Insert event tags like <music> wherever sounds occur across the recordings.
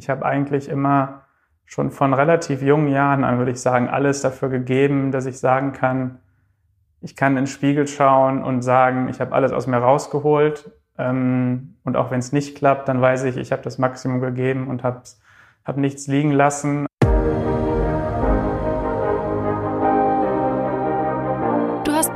ich habe eigentlich immer schon von relativ jungen Jahren an, würde ich sagen, alles dafür gegeben, dass ich sagen kann, ich kann in den Spiegel schauen und sagen, ich habe alles aus mir rausgeholt. Ähm, und auch wenn es nicht klappt, dann weiß ich, ich habe das Maximum gegeben und habe hab nichts liegen lassen.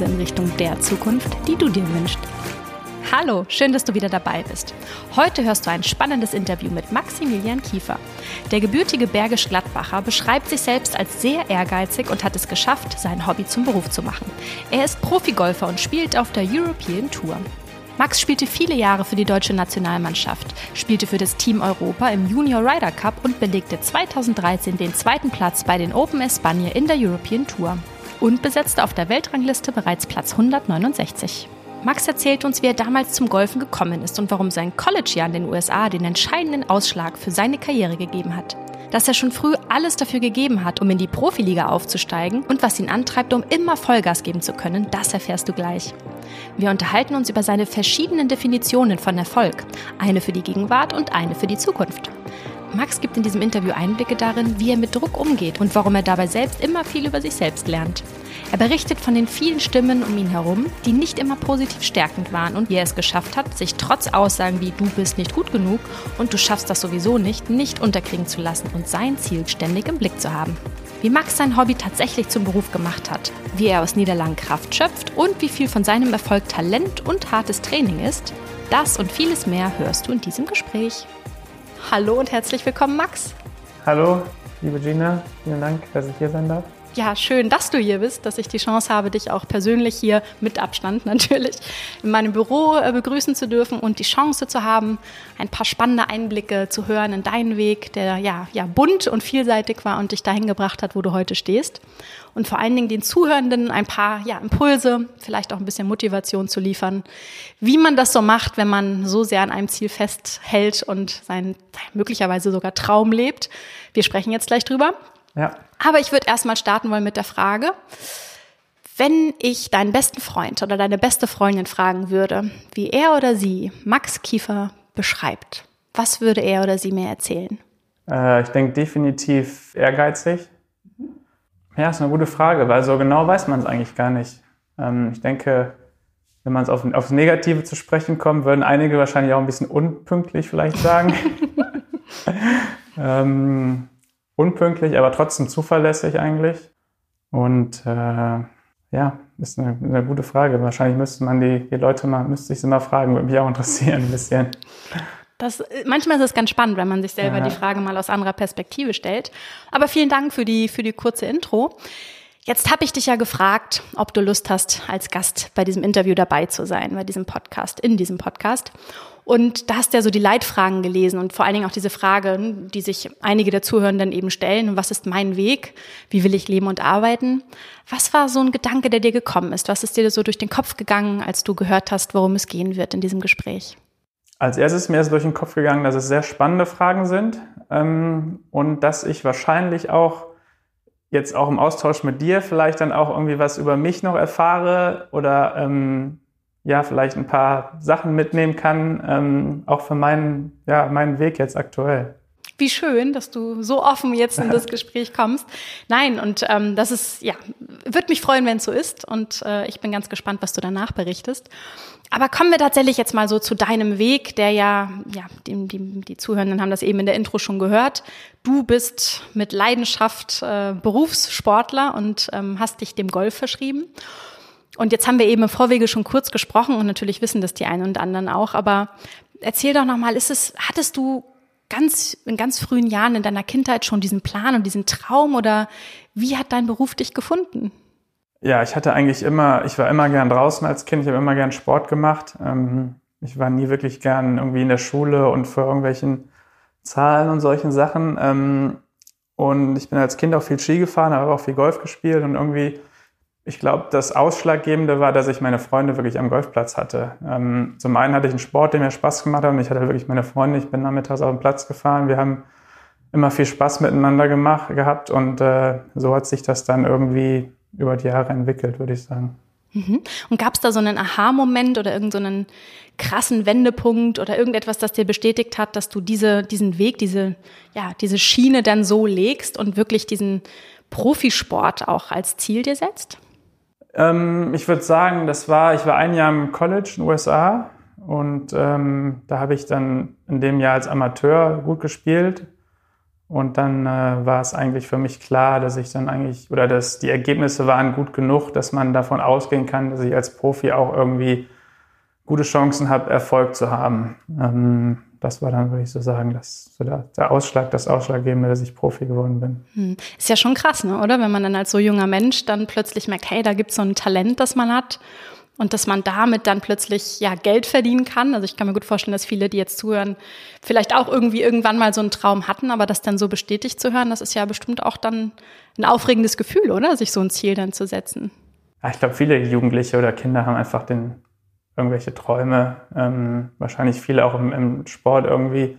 in Richtung der Zukunft, die du dir wünschst. Hallo, schön, dass du wieder dabei bist. Heute hörst du ein spannendes Interview mit Maximilian Kiefer. Der gebürtige Bergisch Gladbacher beschreibt sich selbst als sehr ehrgeizig und hat es geschafft, sein Hobby zum Beruf zu machen. Er ist Profigolfer und spielt auf der European Tour. Max spielte viele Jahre für die deutsche Nationalmannschaft, spielte für das Team Europa im Junior Ryder Cup und belegte 2013 den zweiten Platz bei den Open Espagne in der European Tour und besetzte auf der Weltrangliste bereits Platz 169. Max erzählt uns, wie er damals zum Golfen gekommen ist und warum sein College-Jahr in den USA den entscheidenden Ausschlag für seine Karriere gegeben hat. Dass er schon früh alles dafür gegeben hat, um in die Profiliga aufzusteigen und was ihn antreibt, um immer Vollgas geben zu können, das erfährst du gleich. Wir unterhalten uns über seine verschiedenen Definitionen von Erfolg, eine für die Gegenwart und eine für die Zukunft. Max gibt in diesem Interview Einblicke darin, wie er mit Druck umgeht und warum er dabei selbst immer viel über sich selbst lernt. Er berichtet von den vielen Stimmen um ihn herum, die nicht immer positiv stärkend waren und wie er es geschafft hat, sich trotz Aussagen wie du bist nicht gut genug und du schaffst das sowieso nicht, nicht unterkriegen zu lassen und sein Ziel ständig im Blick zu haben wie Max sein Hobby tatsächlich zum Beruf gemacht hat, wie er aus Niederlagen Kraft schöpft und wie viel von seinem Erfolg Talent und hartes Training ist, das und vieles mehr hörst du in diesem Gespräch. Hallo und herzlich willkommen, Max. Hallo, liebe Gina, vielen Dank, dass ich hier sein darf ja, schön, dass du hier bist, dass ich die Chance habe, dich auch persönlich hier mit Abstand <laughs> natürlich in meinem Büro äh, begrüßen zu dürfen und die Chance zu haben, ein paar spannende Einblicke zu hören in deinen Weg, der ja, ja bunt und vielseitig war und dich dahin gebracht hat, wo du heute stehst. Und vor allen Dingen den Zuhörenden ein paar ja, Impulse, vielleicht auch ein bisschen Motivation zu liefern, wie man das so macht, wenn man so sehr an einem Ziel festhält und sein möglicherweise sogar Traum lebt. Wir sprechen jetzt gleich drüber. Ja. Aber ich würde erstmal starten wollen mit der Frage, wenn ich deinen besten Freund oder deine beste Freundin fragen würde, wie er oder sie Max Kiefer beschreibt, was würde er oder sie mir erzählen? Äh, ich denke definitiv ehrgeizig. Ja, ist eine gute Frage, weil so genau weiß man es eigentlich gar nicht. Ähm, ich denke, wenn man es auf, aufs Negative zu sprechen kommt, würden einige wahrscheinlich auch ein bisschen unpünktlich vielleicht sagen. <laughs> <laughs> ähm, unpünktlich, aber trotzdem zuverlässig eigentlich. Und äh, ja, ist eine, eine, gute Frage. Wahrscheinlich müsste man die, die Leute mal, müsste sich mal fragen, würde mich auch interessieren ein bisschen. Das, manchmal ist es ganz spannend, wenn man sich selber ja. die Frage mal aus anderer Perspektive stellt. Aber vielen Dank für die, für die kurze Intro. Jetzt habe ich dich ja gefragt, ob du Lust hast, als Gast bei diesem Interview dabei zu sein, bei diesem Podcast, in diesem Podcast. Und da hast du ja so die Leitfragen gelesen und vor allen Dingen auch diese Frage, die sich einige der Zuhörenden eben stellen, was ist mein Weg? Wie will ich leben und arbeiten? Was war so ein Gedanke, der dir gekommen ist? Was ist dir so durch den Kopf gegangen, als du gehört hast, worum es gehen wird in diesem Gespräch? Als erstes mir ist durch den Kopf gegangen, dass es sehr spannende Fragen sind ähm, und dass ich wahrscheinlich auch jetzt auch im Austausch mit dir vielleicht dann auch irgendwie was über mich noch erfahre oder ähm, ja, vielleicht ein paar Sachen mitnehmen kann, ähm, auch für meinen, ja, meinen Weg jetzt aktuell. Wie schön, dass du so offen jetzt in das <laughs> Gespräch kommst. Nein, und ähm, das ist, ja, würde mich freuen, wenn es so ist. Und äh, ich bin ganz gespannt, was du danach berichtest. Aber kommen wir tatsächlich jetzt mal so zu deinem Weg, der ja, ja, die, die, die Zuhörenden haben das eben in der Intro schon gehört. Du bist mit Leidenschaft äh, Berufssportler und ähm, hast dich dem Golf verschrieben. Und jetzt haben wir eben im Vorwege schon kurz gesprochen und natürlich wissen das die einen und anderen auch. Aber erzähl doch nochmal, ist es, hattest du ganz, in ganz frühen Jahren in deiner Kindheit schon diesen Plan und diesen Traum oder wie hat dein Beruf dich gefunden? Ja, ich hatte eigentlich immer, ich war immer gern draußen als Kind, ich habe immer gern Sport gemacht. Ähm, ich war nie wirklich gern irgendwie in der Schule und vor irgendwelchen Zahlen und solchen Sachen. Ähm, und ich bin als Kind auch viel Ski gefahren, aber auch viel Golf gespielt und irgendwie, ich glaube, das Ausschlaggebende war, dass ich meine Freunde wirklich am Golfplatz hatte. Ähm, zum einen hatte ich einen Sport, der mir Spaß gemacht hat und ich hatte wirklich meine Freunde. Ich bin nachmittags auf den Platz gefahren. Wir haben immer viel Spaß miteinander gemacht, gehabt und äh, so hat sich das dann irgendwie über die Jahre entwickelt, würde ich sagen. Mhm. Und gab es da so einen Aha-Moment oder irgendeinen so krassen Wendepunkt oder irgendetwas, das dir bestätigt hat, dass du diese, diesen Weg, diese, ja, diese Schiene dann so legst und wirklich diesen Profisport auch als Ziel dir setzt? Ähm, ich würde sagen, das war, ich war ein Jahr im College in den USA und ähm, da habe ich dann in dem Jahr als Amateur gut gespielt und dann äh, war es eigentlich für mich klar, dass ich dann eigentlich, oder dass die Ergebnisse waren gut genug, dass man davon ausgehen kann, dass ich als Profi auch irgendwie gute Chancen habe, Erfolg zu haben. Ähm, das war dann, würde ich so sagen, das, so der, der, Ausschlag, das Ausschlaggebende, dass ich Profi geworden bin. Hm. Ist ja schon krass, ne? oder? Wenn man dann als so junger Mensch dann plötzlich merkt, hey, da gibt es so ein Talent, das man hat und dass man damit dann plötzlich ja Geld verdienen kann. Also ich kann mir gut vorstellen, dass viele, die jetzt zuhören, vielleicht auch irgendwie irgendwann mal so einen Traum hatten, aber das dann so bestätigt zu hören, das ist ja bestimmt auch dann ein aufregendes Gefühl, oder? Sich so ein Ziel dann zu setzen. Ja, ich glaube, viele Jugendliche oder Kinder haben einfach den irgendwelche Träume, ähm, wahrscheinlich viele auch im, im Sport irgendwie.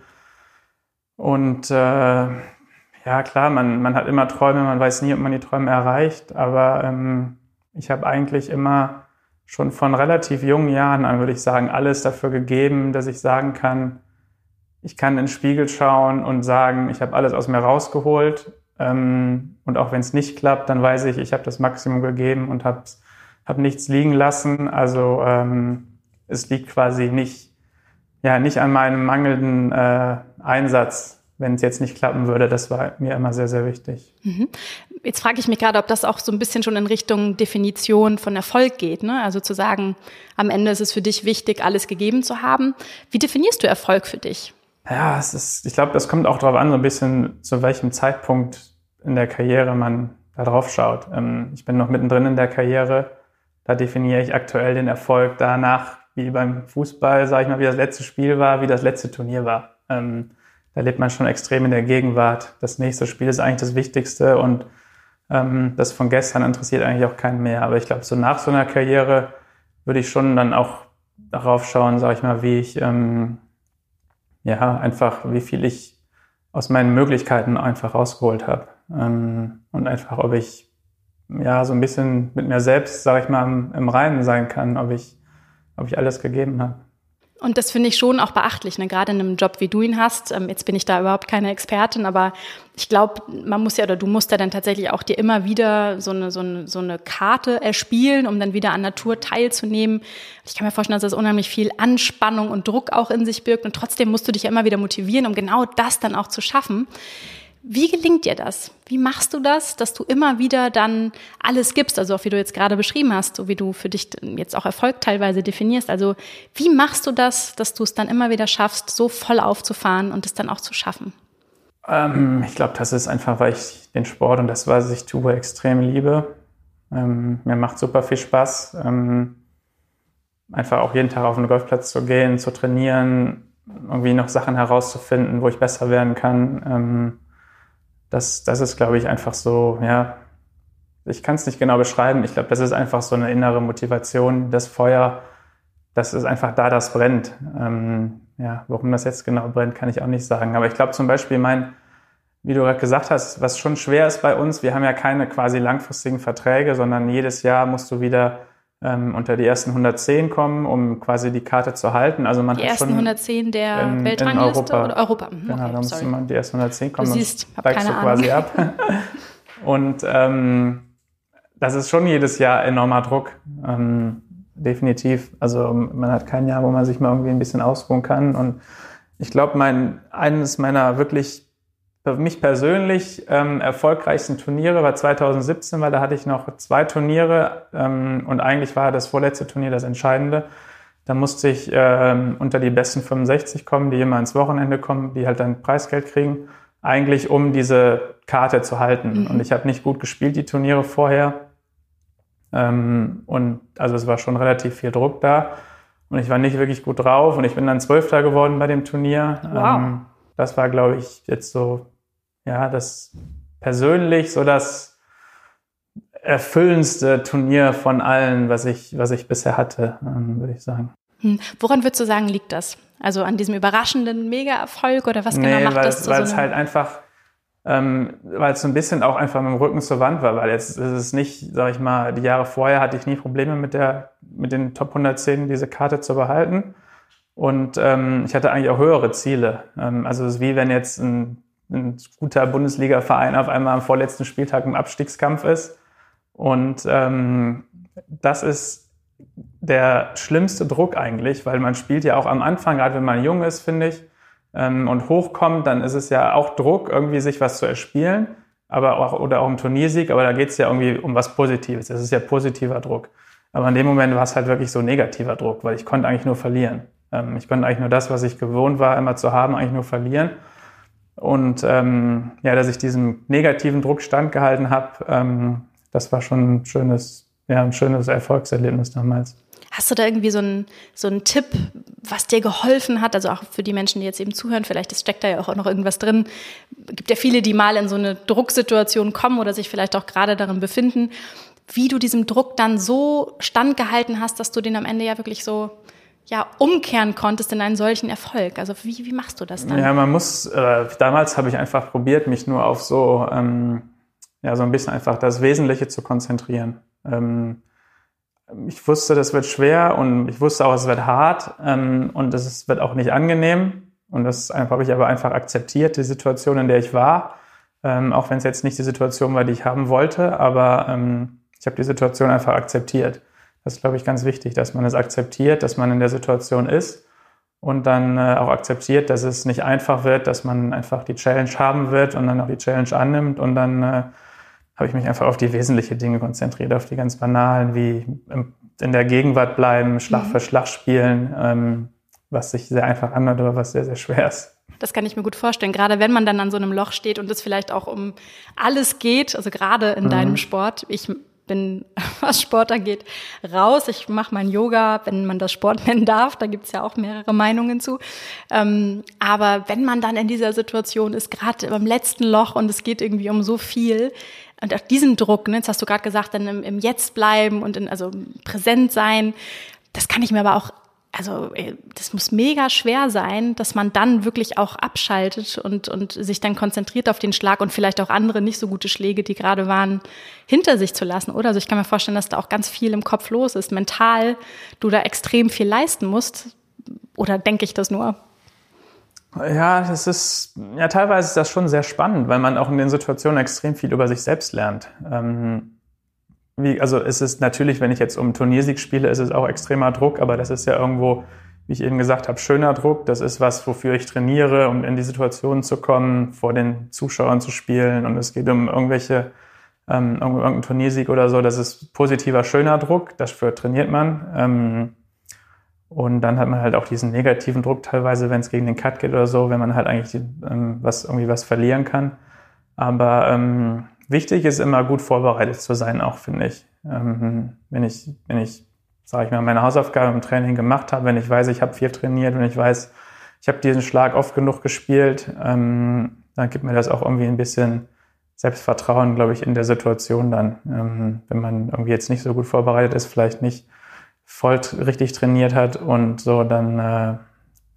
Und äh, ja, klar, man, man hat immer Träume, man weiß nie, ob man die Träume erreicht, aber ähm, ich habe eigentlich immer schon von relativ jungen Jahren an, würde ich sagen, alles dafür gegeben, dass ich sagen kann, ich kann in den Spiegel schauen und sagen, ich habe alles aus mir rausgeholt. Ähm, und auch wenn es nicht klappt, dann weiß ich, ich habe das Maximum gegeben und habe hab nichts liegen lassen. Also ähm, es liegt quasi nicht, ja, nicht an meinem mangelnden äh, Einsatz, wenn es jetzt nicht klappen würde. Das war mir immer sehr, sehr wichtig. Mhm. Jetzt frage ich mich gerade, ob das auch so ein bisschen schon in Richtung Definition von Erfolg geht. Ne? Also zu sagen, am Ende ist es für dich wichtig, alles gegeben zu haben. Wie definierst du Erfolg für dich? Ja, es ist, ich glaube, das kommt auch darauf an, so ein bisschen, zu welchem Zeitpunkt in der Karriere man da drauf schaut. Ähm, ich bin noch mittendrin in der Karriere. Da definiere ich aktuell den Erfolg danach, wie beim Fußball, sage ich mal, wie das letzte Spiel war, wie das letzte Turnier war. Ähm, da lebt man schon extrem in der Gegenwart. Das nächste Spiel ist eigentlich das Wichtigste und ähm, das von gestern interessiert eigentlich auch keinen mehr. Aber ich glaube, so nach so einer Karriere würde ich schon dann auch darauf schauen, sage ich mal, wie ich ähm, ja einfach, wie viel ich aus meinen Möglichkeiten einfach rausgeholt habe ähm, und einfach, ob ich ja so ein bisschen mit mir selbst, sage ich mal, im, im Reinen sein kann, ob ich ob ich alles gegeben habe. Und das finde ich schon auch beachtlich, ne? gerade in einem Job, wie du ihn hast. Ähm, jetzt bin ich da überhaupt keine Expertin, aber ich glaube, man muss ja oder du musst ja dann tatsächlich auch dir immer wieder so eine, so, eine, so eine Karte erspielen, um dann wieder an Natur teilzunehmen. Ich kann mir vorstellen, dass das unheimlich viel Anspannung und Druck auch in sich birgt und trotzdem musst du dich ja immer wieder motivieren, um genau das dann auch zu schaffen. Wie gelingt dir das? Wie machst du das, dass du immer wieder dann alles gibst? Also auch wie du jetzt gerade beschrieben hast, so wie du für dich jetzt auch Erfolg teilweise definierst. Also wie machst du das, dass du es dann immer wieder schaffst, so voll aufzufahren und es dann auch zu schaffen? Ähm, ich glaube, das ist einfach, weil ich den Sport und das, was ich tue, extrem liebe. Ähm, mir macht super viel Spaß. Ähm, einfach auch jeden Tag auf den Golfplatz zu gehen, zu trainieren, irgendwie noch Sachen herauszufinden, wo ich besser werden kann ähm, das, das ist, glaube ich, einfach so, ja, ich kann es nicht genau beschreiben. Ich glaube, das ist einfach so eine innere Motivation, das Feuer, das ist einfach da, das brennt. Ähm, ja, warum das jetzt genau brennt, kann ich auch nicht sagen. Aber ich glaube zum Beispiel, mein, wie du gerade gesagt hast, was schon schwer ist bei uns, wir haben ja keine quasi langfristigen Verträge, sondern jedes Jahr musst du wieder ähm, unter die ersten 110 kommen, um quasi die Karte zu halten. Also man die ersten 110 der in, Weltrangliste Europa. oder Europa? Mhm, genau, da muss man die ersten 110 kommen. Du siehst, hab keine du quasi ab. <laughs> Und ähm, das ist schon jedes Jahr enormer Druck. Ähm, definitiv. Also man hat kein Jahr, wo man sich mal irgendwie ein bisschen ausruhen kann. Und ich glaube, mein eines meiner wirklich für mich persönlich ähm, erfolgreichsten Turniere war 2017, weil da hatte ich noch zwei Turniere ähm, und eigentlich war das vorletzte Turnier das entscheidende. Da musste ich ähm, unter die besten 65 kommen, die immer ins Wochenende kommen, die halt dann Preisgeld kriegen, eigentlich um diese Karte zu halten. Mhm. Und ich habe nicht gut gespielt, die Turniere vorher. Ähm, und also es war schon relativ viel Druck da. Und ich war nicht wirklich gut drauf und ich bin dann Zwölfter geworden bei dem Turnier. Wow. Ähm, das war, glaube ich, jetzt so, ja, das persönlich so das erfüllendste Turnier von allen, was ich, was ich bisher hatte, ähm, würde ich sagen. Hm. Woran würdest du sagen, liegt das? Also an diesem überraschenden Mega-Erfolg oder was genau nee, macht weil, das? Zu weil so es halt einfach, ähm, weil es so ein bisschen auch einfach mit dem Rücken zur Wand war, weil jetzt ist es nicht, sag ich mal, die Jahre vorher hatte ich nie Probleme mit der, mit den Top 110 diese Karte zu behalten. Und ähm, ich hatte eigentlich auch höhere Ziele. Ähm, also es ist wie wenn jetzt ein, ein guter Bundesliga-Verein auf einmal am vorletzten Spieltag im Abstiegskampf ist. Und ähm, das ist der schlimmste Druck eigentlich, weil man spielt ja auch am Anfang, gerade wenn man jung ist, finde ich, ähm, und hochkommt, dann ist es ja auch Druck, irgendwie sich was zu erspielen, aber auch oder auch im Turniersieg, aber da geht es ja irgendwie um was Positives. Das ist ja positiver Druck. Aber in dem Moment war es halt wirklich so negativer Druck, weil ich konnte eigentlich nur verlieren. Ähm, ich konnte eigentlich nur das, was ich gewohnt war, immer zu haben, eigentlich nur verlieren. Und ähm, ja, dass ich diesem negativen Druck standgehalten habe, ähm, das war schon ein schönes, ja, ein schönes Erfolgserlebnis damals. Hast du da irgendwie so einen, so einen Tipp, was dir geholfen hat? Also auch für die Menschen, die jetzt eben zuhören, vielleicht steckt da ja auch noch irgendwas drin. Gibt ja viele, die mal in so eine Drucksituation kommen oder sich vielleicht auch gerade darin befinden, wie du diesem Druck dann so standgehalten hast, dass du den am Ende ja wirklich so ja, umkehren konntest in einen solchen Erfolg? Also wie, wie machst du das dann? Ja, man muss, äh, damals habe ich einfach probiert, mich nur auf so, ähm, ja, so ein bisschen einfach das Wesentliche zu konzentrieren. Ähm, ich wusste, das wird schwer und ich wusste auch, es wird hart ähm, und es wird auch nicht angenehm. Und das habe ich aber einfach akzeptiert, die Situation, in der ich war. Ähm, auch wenn es jetzt nicht die Situation war, die ich haben wollte, aber ähm, ich habe die Situation einfach akzeptiert. Das ist, glaube ich, ganz wichtig, dass man es akzeptiert, dass man in der Situation ist und dann äh, auch akzeptiert, dass es nicht einfach wird, dass man einfach die Challenge haben wird und dann auch die Challenge annimmt und dann äh, habe ich mich einfach auf die wesentlichen Dinge konzentriert, auf die ganz banalen, wie in der Gegenwart bleiben, Schlag mhm. für Schlag spielen, ähm, was sich sehr einfach anhört, aber was sehr, sehr schwer ist. Das kann ich mir gut vorstellen. Gerade wenn man dann an so einem Loch steht und es vielleicht auch um alles geht, also gerade in mhm. deinem Sport. Ich bin, <laughs> was Sport angeht, raus. Ich mache mein Yoga, wenn man das Sport <laughs> nennen darf. Da gibt's ja auch mehrere Meinungen zu. Ähm, aber wenn man dann in dieser Situation ist, gerade beim letzten Loch und es geht irgendwie um so viel, und auch diesen Druck, ne, jetzt hast du gerade gesagt, dann im, im Jetzt bleiben und in, also präsent sein, das kann ich mir aber auch also äh, das muss mega schwer sein, dass man dann wirklich auch abschaltet und, und sich dann konzentriert auf den Schlag und vielleicht auch andere nicht so gute Schläge, die gerade waren, hinter sich zu lassen, oder? Also ich kann mir vorstellen, dass da auch ganz viel im Kopf los ist, mental du da extrem viel leisten musst. Oder denke ich das nur? Ja, das ist, ja, teilweise ist das schon sehr spannend, weil man auch in den Situationen extrem viel über sich selbst lernt. Ähm wie, also es ist natürlich, wenn ich jetzt um Turniersieg spiele, ist es auch extremer Druck, aber das ist ja irgendwo, wie ich eben gesagt habe, schöner Druck. Das ist was, wofür ich trainiere, um in die Situation zu kommen, vor den Zuschauern zu spielen. Und es geht um irgendwelche, ähm, irgendeinen Turniersieg oder so. Das ist positiver, schöner Druck. Dafür trainiert man. Ähm, und dann hat man halt auch diesen negativen Druck teilweise, wenn es gegen den Cut geht oder so, wenn man halt eigentlich die, ähm, was, irgendwie was verlieren kann. Aber ähm, wichtig ist immer gut vorbereitet zu sein, auch finde ich. Ähm, wenn ich, wenn ich, sage ich mal, meine Hausaufgaben im Training gemacht habe, wenn ich weiß, ich habe viel trainiert und ich weiß, ich habe diesen Schlag oft genug gespielt, ähm, dann gibt mir das auch irgendwie ein bisschen Selbstvertrauen, glaube ich, in der Situation dann. Ähm, wenn man irgendwie jetzt nicht so gut vorbereitet ist, vielleicht nicht voll richtig trainiert hat und so, dann, äh,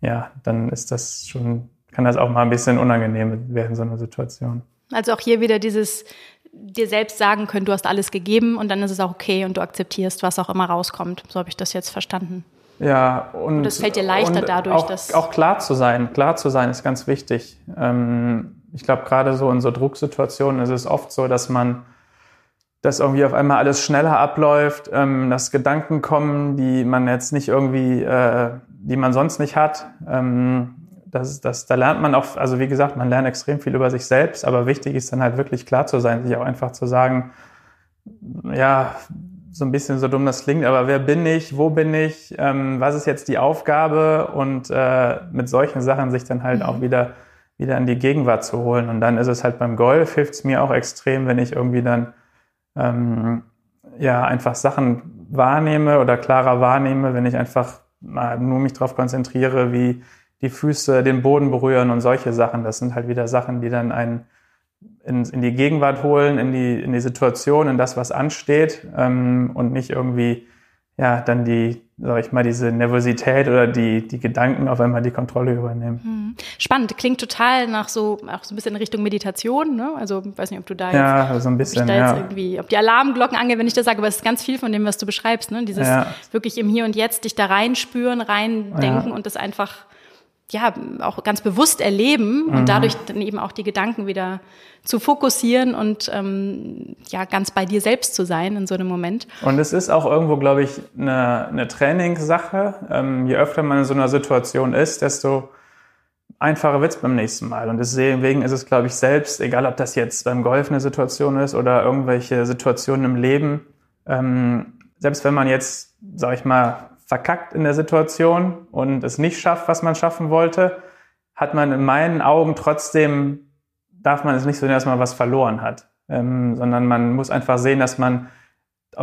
ja, dann ist das schon, kann das auch mal ein bisschen unangenehm werden, so eine Situation. Also auch hier wieder dieses dir selbst sagen können, du hast alles gegeben und dann ist es auch okay und du akzeptierst, was auch immer rauskommt. So habe ich das jetzt verstanden. Ja, und, und das fällt dir leichter dadurch, auch, dass. Auch klar zu sein. Klar zu sein ist ganz wichtig. Ähm, ich glaube, gerade so in so Drucksituationen ist es oft so, dass man, dass irgendwie auf einmal alles schneller abläuft, ähm, dass Gedanken kommen, die man jetzt nicht irgendwie, äh, die man sonst nicht hat. Das, das, da lernt man auch, also wie gesagt, man lernt extrem viel über sich selbst, aber wichtig ist dann halt wirklich klar zu sein, sich auch einfach zu sagen, ja, so ein bisschen so dumm das klingt, aber wer bin ich, wo bin ich, ähm, was ist jetzt die Aufgabe und äh, mit solchen Sachen sich dann halt mhm. auch wieder, wieder in die Gegenwart zu holen. Und dann ist es halt beim Golf, hilft es mir auch extrem, wenn ich irgendwie dann ähm, ja einfach Sachen wahrnehme oder klarer wahrnehme, wenn ich einfach mal nur mich darauf konzentriere, wie die Füße den Boden berühren und solche Sachen. Das sind halt wieder Sachen, die dann einen in, in die Gegenwart holen, in die, in die Situation, in das, was ansteht ähm, und nicht irgendwie ja dann die, sag ich mal, diese Nervosität oder die, die Gedanken auf einmal die Kontrolle übernehmen. Hm. Spannend, klingt total nach so, auch so ein bisschen in Richtung Meditation, ne? Also weiß nicht, ob du da jetzt, ja, so ein bisschen, ob ja. irgendwie, ob die Alarmglocken angehen, wenn ich das sage, aber es ist ganz viel von dem, was du beschreibst, ne? Dieses ja. wirklich im Hier und Jetzt dich da reinspüren, reindenken ja. und das einfach ja auch ganz bewusst erleben und mhm. dadurch dann eben auch die Gedanken wieder zu fokussieren und ähm, ja ganz bei dir selbst zu sein in so einem Moment. Und es ist auch irgendwo, glaube ich, eine, eine Trainingssache. Ähm, je öfter man in so einer Situation ist, desto einfacher wird's beim nächsten Mal. Und deswegen ist es, glaube ich, selbst, egal ob das jetzt beim Golf eine Situation ist oder irgendwelche Situationen im Leben, ähm, selbst wenn man jetzt, sag ich mal, verkackt in der Situation und es nicht schafft, was man schaffen wollte, hat man in meinen Augen trotzdem, darf man es nicht so sehen, dass man was verloren hat, ähm, sondern man muss einfach sehen, dass man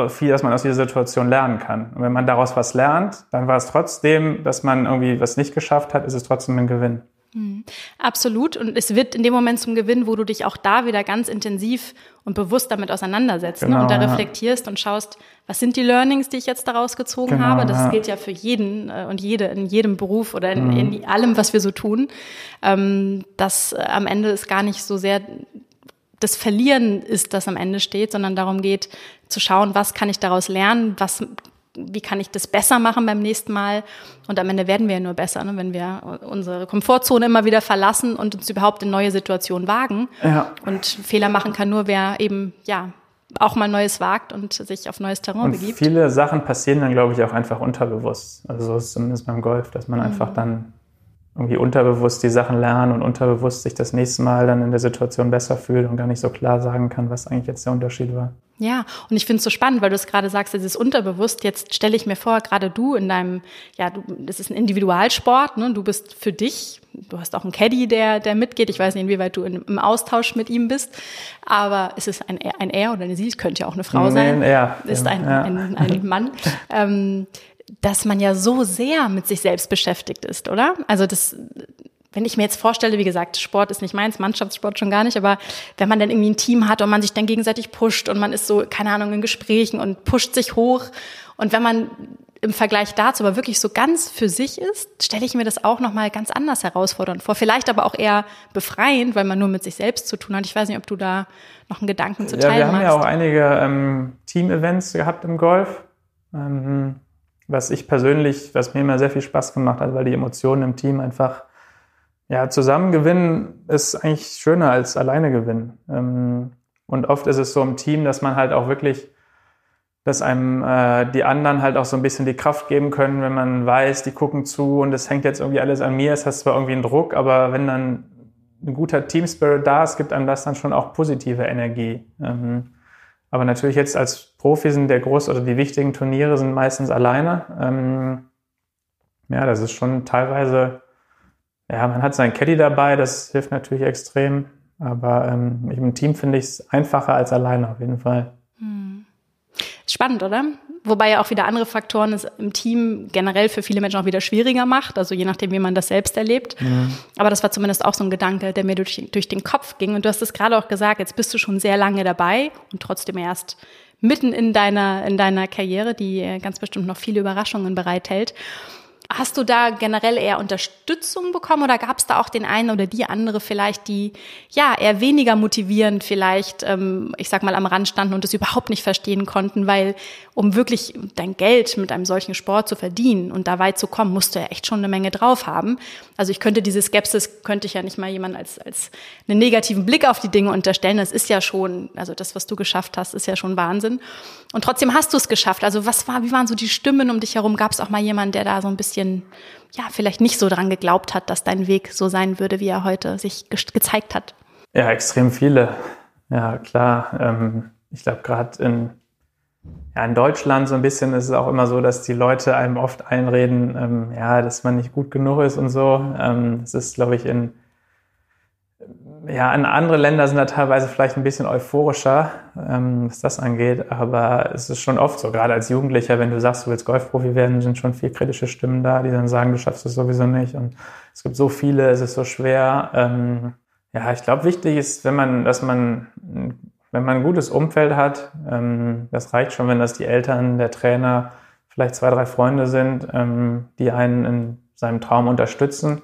viel, dass man aus dieser Situation lernen kann. Und wenn man daraus was lernt, dann war es trotzdem, dass man irgendwie was nicht geschafft hat, ist es trotzdem ein Gewinn. Mhm. Absolut. Und es wird in dem Moment zum Gewinn, wo du dich auch da wieder ganz intensiv und bewusst damit auseinandersetzt genau, ne? und da genau, reflektierst ja. und schaust, was sind die Learnings, die ich jetzt daraus gezogen genau, habe. Das ja. gilt ja für jeden äh, und jede in jedem Beruf oder in, mhm. in allem, was wir so tun. Ähm, dass äh, am Ende es gar nicht so sehr das Verlieren ist, das am Ende steht, sondern darum geht, zu schauen, was kann ich daraus lernen, was wie kann ich das besser machen beim nächsten Mal? Und am Ende werden wir ja nur besser, ne, wenn wir unsere Komfortzone immer wieder verlassen und uns überhaupt in neue Situationen wagen. Ja. Und Fehler machen kann nur, wer eben, ja, auch mal Neues wagt und sich auf neues Terrain und begibt. Viele Sachen passieren dann, glaube ich, auch einfach unterbewusst. Also so ist es zumindest beim Golf, dass man mhm. einfach dann irgendwie unterbewusst die Sachen lernen und unterbewusst sich das nächste Mal dann in der Situation besser fühlt und gar nicht so klar sagen kann, was eigentlich jetzt der Unterschied war. Ja, und ich finde es so spannend, weil du es gerade sagst, es ist unterbewusst. Jetzt stelle ich mir vor, gerade du in deinem, ja, du, das ist ein Individualsport, ne? Du bist für dich, du hast auch einen Caddy, der, der mitgeht. Ich weiß nicht, inwieweit du in, im Austausch mit ihm bist, aber es ist ein, ein Er oder eine Sie, es könnte ja auch eine Frau sein. Ein er. Ist ein, ja. ein, ein Mann. <laughs> ähm, dass man ja so sehr mit sich selbst beschäftigt ist, oder? Also das, wenn ich mir jetzt vorstelle, wie gesagt, Sport ist nicht meins, Mannschaftssport schon gar nicht, aber wenn man dann irgendwie ein Team hat und man sich dann gegenseitig pusht und man ist so, keine Ahnung, in Gesprächen und pusht sich hoch und wenn man im Vergleich dazu aber wirklich so ganz für sich ist, stelle ich mir das auch nochmal ganz anders herausfordernd vor. Vielleicht aber auch eher befreiend, weil man nur mit sich selbst zu tun hat. Ich weiß nicht, ob du da noch einen Gedanken zu teilen hast. Ja, wir haben ja auch einige ähm, Team-Events gehabt im Golf. Ähm, was ich persönlich, was mir immer sehr viel Spaß gemacht hat, weil die Emotionen im Team einfach, ja, zusammen gewinnen ist eigentlich schöner als alleine gewinnen. Ähm, und oft ist es so im Team, dass man halt auch wirklich, dass einem äh, die anderen halt auch so ein bisschen die Kraft geben können, wenn man weiß, die gucken zu und es hängt jetzt irgendwie alles an mir, es hat zwar irgendwie einen Druck, aber wenn dann ein guter Team Spirit da ist, gibt einem das dann schon auch positive Energie. Ähm, aber natürlich jetzt als Profi sind der groß oder die wichtigen Turniere sind meistens alleine. Ähm, ja, das ist schon teilweise, ja, man hat seinen Caddy dabei, das hilft natürlich extrem. Aber ähm, im Team finde ich es einfacher als alleine auf jeden Fall. Hm. Spannend, oder? Wobei ja auch wieder andere Faktoren es im Team generell für viele Menschen auch wieder schwieriger macht, also je nachdem, wie man das selbst erlebt. Mhm. Aber das war zumindest auch so ein Gedanke, der mir durch, durch den Kopf ging. Und du hast es gerade auch gesagt, jetzt bist du schon sehr lange dabei und trotzdem erst mitten in deiner, in deiner Karriere, die ganz bestimmt noch viele Überraschungen bereithält. Hast du da generell eher Unterstützung bekommen oder gab es da auch den einen oder die andere vielleicht, die ja eher weniger motivierend vielleicht, ähm, ich sag mal, am Rand standen und es überhaupt nicht verstehen konnten, weil um wirklich dein Geld mit einem solchen Sport zu verdienen und da weit zu kommen, musst du ja echt schon eine Menge drauf haben. Also ich könnte diese Skepsis, könnte ich ja nicht mal jemand als, als einen negativen Blick auf die Dinge unterstellen. Das ist ja schon, also das, was du geschafft hast, ist ja schon Wahnsinn. Und trotzdem hast du es geschafft. Also was war, wie waren so die Stimmen um dich herum? Gab es auch mal jemanden, der da so ein bisschen, ja, vielleicht nicht so dran geglaubt hat, dass dein Weg so sein würde, wie er heute sich ge gezeigt hat? Ja, extrem viele. Ja, klar. Ähm, ich glaube, gerade in, ja, in Deutschland so ein bisschen ist es auch immer so, dass die Leute einem oft einreden, ähm, ja, dass man nicht gut genug ist und so. Ähm, das ist, glaube ich, in ja, andere Länder sind da teilweise vielleicht ein bisschen euphorischer, ähm, was das angeht, aber es ist schon oft so, gerade als Jugendlicher, wenn du sagst, du willst Golfprofi werden, sind schon viel kritische Stimmen da, die dann sagen, du schaffst es sowieso nicht und es gibt so viele, es ist so schwer. Ähm, ja, ich glaube, wichtig ist, wenn man, dass man, wenn man ein gutes Umfeld hat, ähm, das reicht schon, wenn das die Eltern, der Trainer, vielleicht zwei, drei Freunde sind, ähm, die einen in seinem Traum unterstützen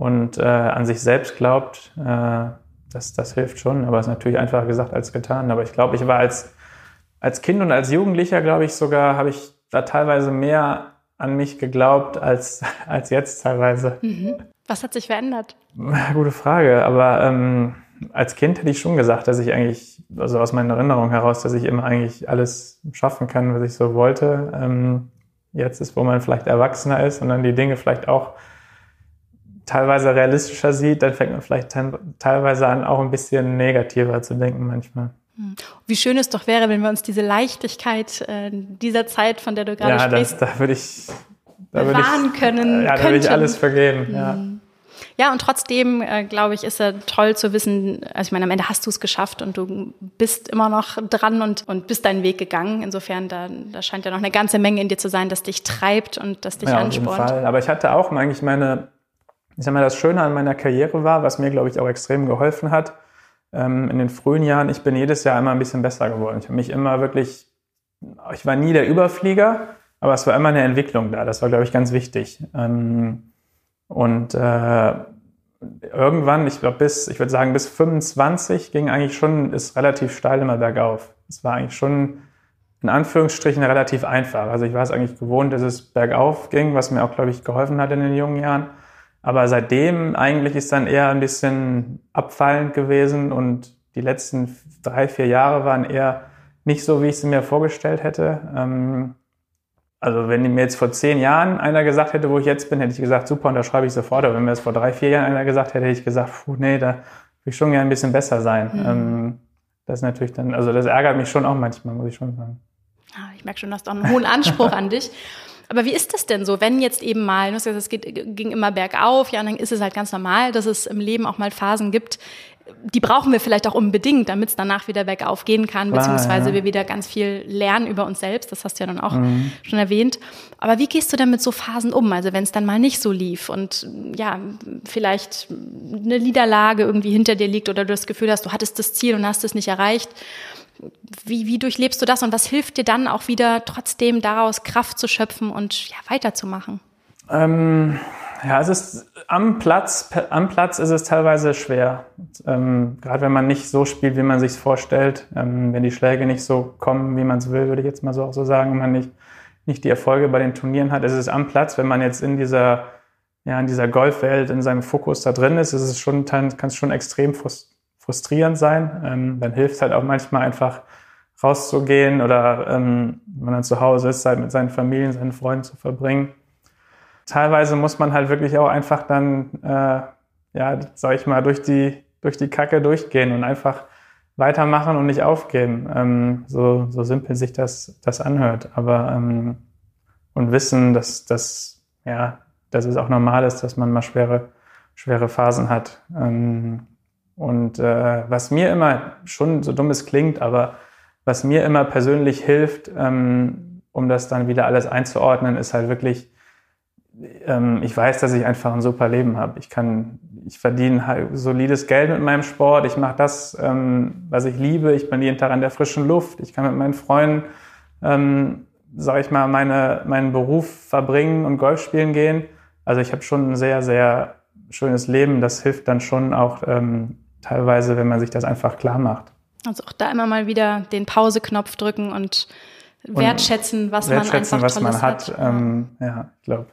und äh, an sich selbst glaubt, äh, das, das hilft schon. Aber es ist natürlich einfacher gesagt als getan. Aber ich glaube, ich war als, als Kind und als Jugendlicher, glaube ich, sogar, habe ich da teilweise mehr an mich geglaubt als, <laughs> als jetzt teilweise. Mhm. Was hat sich verändert? <laughs> Gute Frage, aber ähm, als Kind hätte ich schon gesagt, dass ich eigentlich, also aus meiner Erinnerung heraus, dass ich immer eigentlich alles schaffen kann, was ich so wollte. Ähm, jetzt ist, wo man vielleicht erwachsener ist und dann die Dinge vielleicht auch teilweise realistischer sieht, dann fängt man vielleicht teilweise an, auch ein bisschen negativer zu denken manchmal. Hm. Wie schön es doch wäre, wenn wir uns diese Leichtigkeit äh, dieser Zeit, von der du gerade ja, sprichst, das, da würde ich da würde ich, können. Ja, da würde ich alles vergeben. Mhm. Ja. Ja, und trotzdem, äh, glaube ich, ist er toll zu wissen, also ich meine, am Ende hast du es geschafft und du bist immer noch dran und, und bist deinen Weg gegangen. Insofern, da, da scheint ja noch eine ganze Menge in dir zu sein, das dich treibt und das dich ja, anspornt. Auf jeden Fall. Aber ich hatte auch eigentlich meine, ich sag mal, das Schöne an meiner Karriere war, was mir, glaube ich, auch extrem geholfen hat, ähm, in den frühen Jahren, ich bin jedes Jahr immer ein bisschen besser geworden. Ich habe mich immer wirklich, ich war nie der Überflieger, aber es war immer eine Entwicklung da. Das war, glaube ich, ganz wichtig. Ähm, und äh, irgendwann, ich glaube bis, ich würde sagen bis 25 ging eigentlich schon, ist relativ steil immer bergauf. Es war eigentlich schon in Anführungsstrichen relativ einfach. Also ich war es eigentlich gewohnt, dass es bergauf ging, was mir auch, glaube ich, geholfen hat in den jungen Jahren. Aber seitdem eigentlich ist dann eher ein bisschen abfallend gewesen und die letzten drei, vier Jahre waren eher nicht so, wie ich sie mir vorgestellt hätte. Ähm, also wenn mir jetzt vor zehn Jahren einer gesagt hätte, wo ich jetzt bin, hätte ich gesagt, super, und da schreibe ich sofort. Aber wenn mir das vor drei, vier Jahren einer gesagt hätte, hätte ich gesagt, puh, nee, da würde ich schon gerne ein bisschen besser sein. Mhm. Ähm, das ist natürlich dann, also das ärgert mich schon auch manchmal, muss ich schon sagen. Ah, ich merke schon, du hast auch einen hohen Anspruch an dich. <laughs> Aber wie ist das denn so, wenn jetzt eben mal, du hast gesagt, es geht, ging immer bergauf, ja, und dann ist es halt ganz normal, dass es im Leben auch mal Phasen gibt, die brauchen wir vielleicht auch unbedingt, damit es danach wieder bergauf gehen kann, beziehungsweise ja. wir wieder ganz viel lernen über uns selbst. Das hast du ja dann auch mhm. schon erwähnt. Aber wie gehst du denn mit so Phasen um? Also wenn es dann mal nicht so lief und ja, vielleicht eine Niederlage irgendwie hinter dir liegt oder du das Gefühl hast, du hattest das Ziel und hast es nicht erreicht wie, wie durchlebst du das und was hilft dir dann auch wieder trotzdem daraus Kraft zu schöpfen und ja, weiterzumachen? Ähm, ja, es ist am Platz, am Platz ist es teilweise schwer. Ähm, gerade wenn man nicht so spielt, wie man sich vorstellt, ähm, wenn die Schläge nicht so kommen, wie man es will, würde ich jetzt mal so auch so sagen, wenn man nicht, nicht die Erfolge bei den Turnieren hat, ist es am Platz, wenn man jetzt in dieser, ja, in dieser Golfwelt, in seinem Fokus da drin ist, ist es schon, kann es schon extrem frustrierend sein. Ähm, dann hilft es halt auch manchmal einfach rauszugehen oder ähm, wenn man zu Hause ist, Zeit mit seinen Familien, seinen Freunden zu verbringen. Teilweise muss man halt wirklich auch einfach dann, äh, ja, sag ich mal, durch die, durch die Kacke durchgehen und einfach weitermachen und nicht aufgeben. Ähm, so, so simpel sich das, das anhört. Aber ähm, und wissen, dass, dass, ja, dass es auch normal ist, dass man mal schwere, schwere Phasen hat. Ähm, und äh, was mir immer, schon so dumm es klingt, aber was mir immer persönlich hilft, ähm, um das dann wieder alles einzuordnen, ist halt wirklich, ähm, ich weiß, dass ich einfach ein super Leben habe. Ich kann, ich verdiene halt solides Geld mit meinem Sport. Ich mache das, ähm, was ich liebe. Ich bin jeden Tag an der frischen Luft. Ich kann mit meinen Freunden, ähm, sage ich mal, meine, meinen Beruf verbringen und Golf spielen gehen. Also ich habe schon ein sehr, sehr schönes Leben. Das hilft dann schon auch, ähm, teilweise, wenn man sich das einfach klar macht. Also auch da immer mal wieder den Pause-Knopf drücken und wertschätzen, was wertschätzen, man einfach was Tolles man hat. hat. Ähm, ja, ich glaube,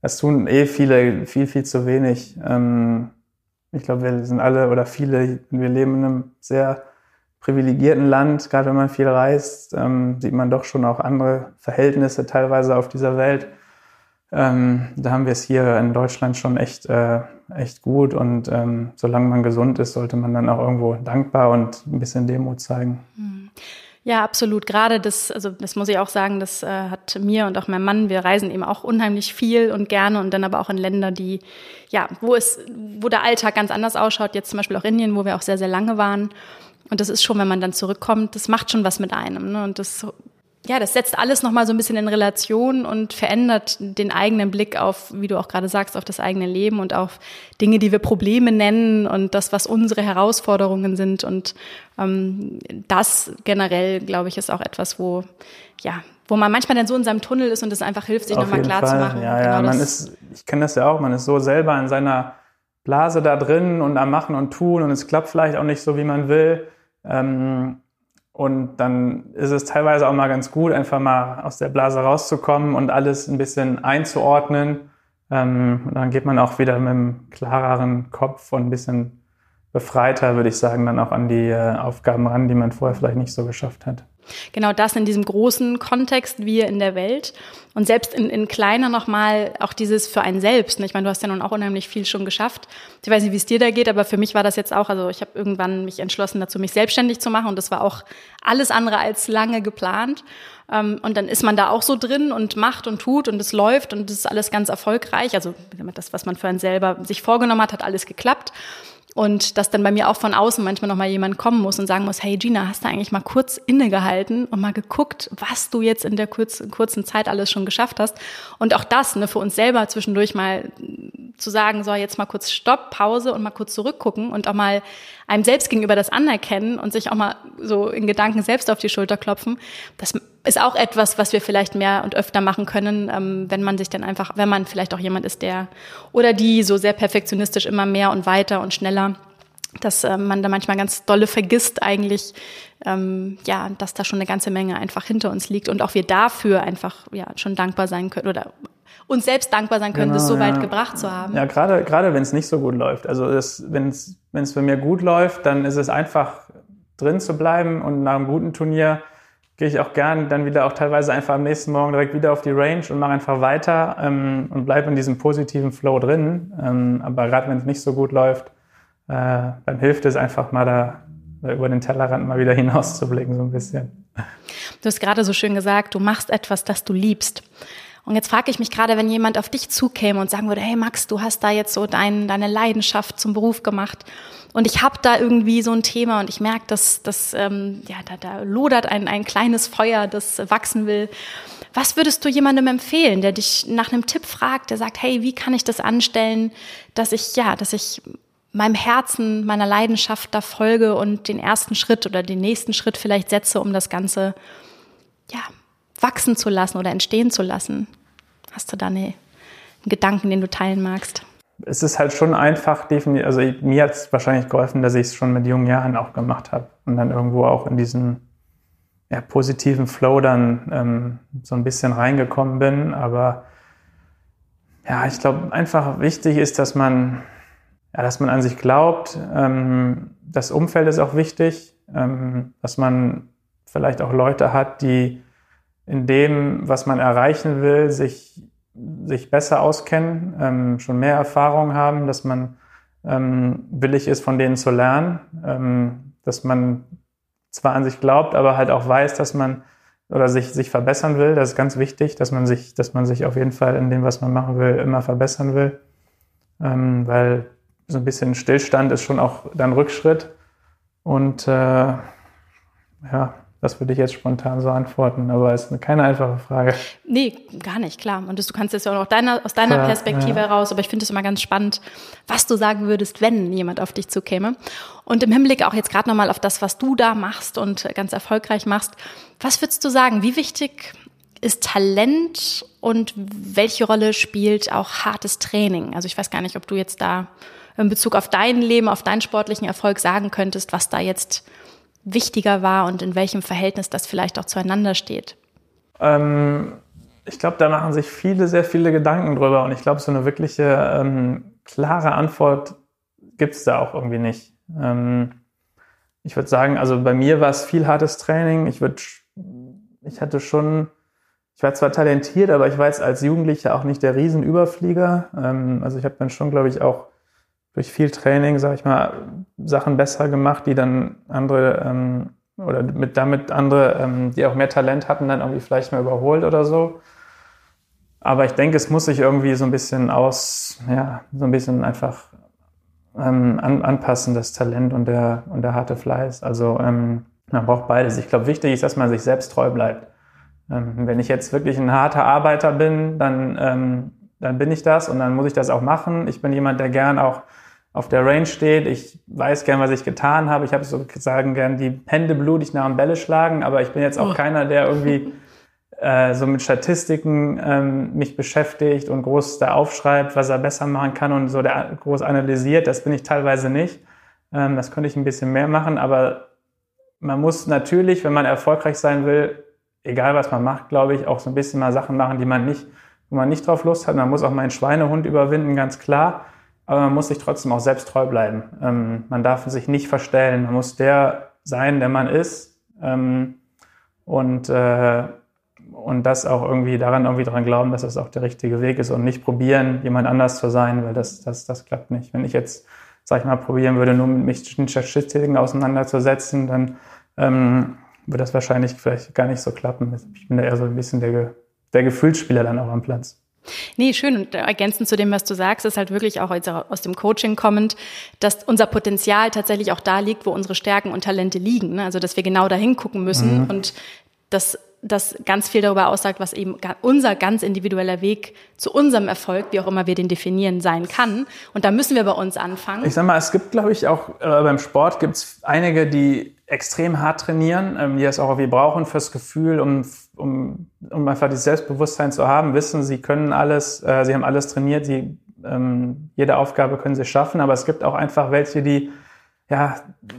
das tun eh viele viel, viel zu wenig. Ähm, ich glaube, wir sind alle oder viele, wir leben in einem sehr privilegierten Land. Gerade wenn man viel reist, ähm, sieht man doch schon auch andere Verhältnisse teilweise auf dieser Welt. Ähm, da haben wir es hier in Deutschland schon echt, äh, echt gut und ähm, solange man gesund ist, sollte man dann auch irgendwo dankbar und ein bisschen Demut zeigen. Hm. Ja, absolut. Gerade das, also das muss ich auch sagen, das äh, hat mir und auch mein Mann, wir reisen eben auch unheimlich viel und gerne und dann aber auch in Länder, die, ja, wo es, wo der Alltag ganz anders ausschaut. Jetzt zum Beispiel auch Indien, wo wir auch sehr, sehr lange waren. Und das ist schon, wenn man dann zurückkommt, das macht schon was mit einem. Ne? Und das ja, das setzt alles nochmal so ein bisschen in Relation und verändert den eigenen Blick auf, wie du auch gerade sagst, auf das eigene Leben und auf Dinge, die wir Probleme nennen und das, was unsere Herausforderungen sind. Und ähm, das generell, glaube ich, ist auch etwas, wo, ja, wo man manchmal dann so in seinem Tunnel ist und es einfach hilft, sich nochmal klar Fall. zu machen. Ja, ja, genau man ist, ich kenne das ja auch, man ist so selber in seiner Blase da drin und am Machen und Tun und es klappt vielleicht auch nicht so, wie man will. Ähm, und dann ist es teilweise auch mal ganz gut, einfach mal aus der Blase rauszukommen und alles ein bisschen einzuordnen. Ähm, dann geht man auch wieder mit einem klareren Kopf und ein bisschen befreiter, würde ich sagen, dann auch an die äh, Aufgaben ran, die man vorher vielleicht nicht so geschafft hat. Genau das in diesem großen Kontext, wir in der Welt. Und selbst in, in kleiner nochmal auch dieses für einen selbst. Ne? Ich meine, du hast ja nun auch unheimlich viel schon geschafft. Ich weiß nicht, wie es dir da geht, aber für mich war das jetzt auch, also ich habe irgendwann mich entschlossen dazu, mich selbstständig zu machen und das war auch alles andere als lange geplant. Ähm, und dann ist man da auch so drin und macht und tut und es läuft und es ist alles ganz erfolgreich. Also das, was man für einen selber sich vorgenommen hat, hat alles geklappt. Und dass dann bei mir auch von außen manchmal noch mal jemand kommen muss und sagen muss, hey Gina, hast du eigentlich mal kurz innegehalten und mal geguckt, was du jetzt in der kurzen, kurzen Zeit alles schon geschafft hast? Und auch das, ne, für uns selber zwischendurch mal zu sagen, so jetzt mal kurz Stopp, Pause und mal kurz zurückgucken und auch mal einem selbst gegenüber das anerkennen und sich auch mal so in Gedanken selbst auf die Schulter klopfen. Das ist auch etwas, was wir vielleicht mehr und öfter machen können, ähm, wenn man sich dann einfach, wenn man vielleicht auch jemand ist, der oder die so sehr perfektionistisch immer mehr und weiter und schneller, dass äh, man da manchmal ganz dolle vergisst eigentlich, ähm, ja, dass da schon eine ganze Menge einfach hinter uns liegt und auch wir dafür einfach ja schon dankbar sein können oder uns selbst dankbar sein können, genau, das so weit gebracht zu haben. Ja, gerade gerade wenn es nicht so gut läuft. Also wenn es wenn es bei mir gut läuft, dann ist es einfach drin zu bleiben und nach einem guten Turnier gehe ich auch gern dann wieder auch teilweise einfach am nächsten Morgen direkt wieder auf die Range und mache einfach weiter ähm, und bleibe in diesem positiven Flow drin. Ähm, aber gerade wenn es nicht so gut läuft, äh, dann hilft es einfach mal da über den Tellerrand mal wieder <laughs> hinauszublicken so ein bisschen. Du hast gerade so schön gesagt, du machst etwas, das du liebst. Und jetzt frage ich mich gerade, wenn jemand auf dich zukäme und sagen würde, hey Max, du hast da jetzt so dein, deine Leidenschaft zum Beruf gemacht und ich habe da irgendwie so ein Thema und ich merke, dass, dass ähm, ja, da, da lodert ein, ein kleines Feuer, das wachsen will. Was würdest du jemandem empfehlen, der dich nach einem Tipp fragt, der sagt, hey, wie kann ich das anstellen, dass ich, ja, dass ich meinem Herzen, meiner Leidenschaft da folge und den ersten Schritt oder den nächsten Schritt vielleicht setze, um das Ganze, ja, wachsen zu lassen oder entstehen zu lassen? Hast du da eine, einen Gedanken, den du teilen magst? Es ist halt schon einfach, definitiv, also mir hat es wahrscheinlich geholfen, dass ich es schon mit jungen Jahren auch gemacht habe und dann irgendwo auch in diesen ja, positiven Flow dann ähm, so ein bisschen reingekommen bin. Aber ja, ich glaube, einfach wichtig ist, dass man, ja, dass man an sich glaubt. Ähm, das Umfeld ist auch wichtig, ähm, dass man vielleicht auch Leute hat, die in dem, was man erreichen will, sich, sich besser auskennen, ähm, schon mehr Erfahrung haben, dass man ähm, willig ist, von denen zu lernen, ähm, dass man zwar an sich glaubt, aber halt auch weiß, dass man oder sich, sich verbessern will. Das ist ganz wichtig, dass man sich, dass man sich auf jeden Fall in dem, was man machen will, immer verbessern will. Ähm, weil so ein bisschen Stillstand ist schon auch dann Rückschritt. Und äh, ja, das würde ich jetzt spontan so antworten, aber es ist keine einfache Frage. Nee, gar nicht, klar. Und du kannst jetzt auch noch deiner, aus deiner klar, Perspektive ja. heraus, aber ich finde es immer ganz spannend, was du sagen würdest, wenn jemand auf dich zukäme. Und im Hinblick auch jetzt gerade nochmal auf das, was du da machst und ganz erfolgreich machst, was würdest du sagen, wie wichtig ist Talent und welche Rolle spielt auch hartes Training? Also ich weiß gar nicht, ob du jetzt da in Bezug auf dein Leben, auf deinen sportlichen Erfolg sagen könntest, was da jetzt wichtiger war und in welchem Verhältnis das vielleicht auch zueinander steht? Ähm, ich glaube, da machen sich viele, sehr viele Gedanken drüber und ich glaube, so eine wirkliche ähm, klare Antwort gibt es da auch irgendwie nicht. Ähm, ich würde sagen, also bei mir war es viel hartes Training. Ich würde, ich hatte schon, ich war zwar talentiert, aber ich war jetzt als Jugendlicher auch nicht der Riesenüberflieger. Ähm, also ich habe dann schon, glaube ich, auch durch viel Training, sage ich mal, Sachen besser gemacht, die dann andere ähm, oder mit damit andere, ähm, die auch mehr Talent hatten, dann irgendwie vielleicht mal überholt oder so. Aber ich denke, es muss sich irgendwie so ein bisschen aus, ja, so ein bisschen einfach ähm, an, anpassen, das Talent und der, und der harte Fleiß. Also ähm, man braucht beides. Ich glaube, wichtig ist, dass man sich selbst treu bleibt. Ähm, wenn ich jetzt wirklich ein harter Arbeiter bin, dann, ähm, dann bin ich das und dann muss ich das auch machen. Ich bin jemand, der gern auch auf der Range steht. Ich weiß gern, was ich getan habe. Ich habe sozusagen gern die Hände blutig nach dem Bälle schlagen, aber ich bin jetzt auch oh. keiner, der irgendwie <laughs> äh, so mit Statistiken ähm, mich beschäftigt und groß da aufschreibt, was er besser machen kann und so der groß analysiert. Das bin ich teilweise nicht. Ähm, das könnte ich ein bisschen mehr machen, aber man muss natürlich, wenn man erfolgreich sein will, egal was man macht, glaube ich, auch so ein bisschen mal Sachen machen, die man nicht, wo man nicht drauf Lust hat. Man muss auch mal einen Schweinehund überwinden, ganz klar aber man muss sich trotzdem auch selbst treu bleiben. Ähm, man darf sich nicht verstellen. Man muss der sein, der man ist. Ähm, und, äh, und das auch irgendwie daran irgendwie dran glauben, dass das auch der richtige Weg ist und nicht probieren, jemand anders zu sein, weil das, das, das klappt nicht. Wenn ich jetzt, sag ich mal, probieren würde, nur mit mich mit Statistiken auseinanderzusetzen, dann ähm, würde das wahrscheinlich vielleicht gar nicht so klappen. Ich bin da eher so ein bisschen der, der Gefühlsspieler dann auch am Platz. Nee, schön. Und ergänzend zu dem, was du sagst, ist halt wirklich auch aus dem Coaching kommend, dass unser Potenzial tatsächlich auch da liegt, wo unsere Stärken und Talente liegen. Ne? Also, dass wir genau dahin gucken müssen mhm. und dass das ganz viel darüber aussagt, was eben unser ganz individueller Weg zu unserem Erfolg, wie auch immer wir den definieren, sein kann. Und da müssen wir bei uns anfangen. Ich sag mal, es gibt, glaube ich, auch äh, beim Sport gibt es einige, die extrem hart trainieren, ähm, die es auch irgendwie brauchen fürs Gefühl, um, um, um einfach dieses Selbstbewusstsein zu haben, wissen, sie können alles, äh, sie haben alles trainiert, sie, ähm, jede Aufgabe können sie schaffen, aber es gibt auch einfach welche, die ja,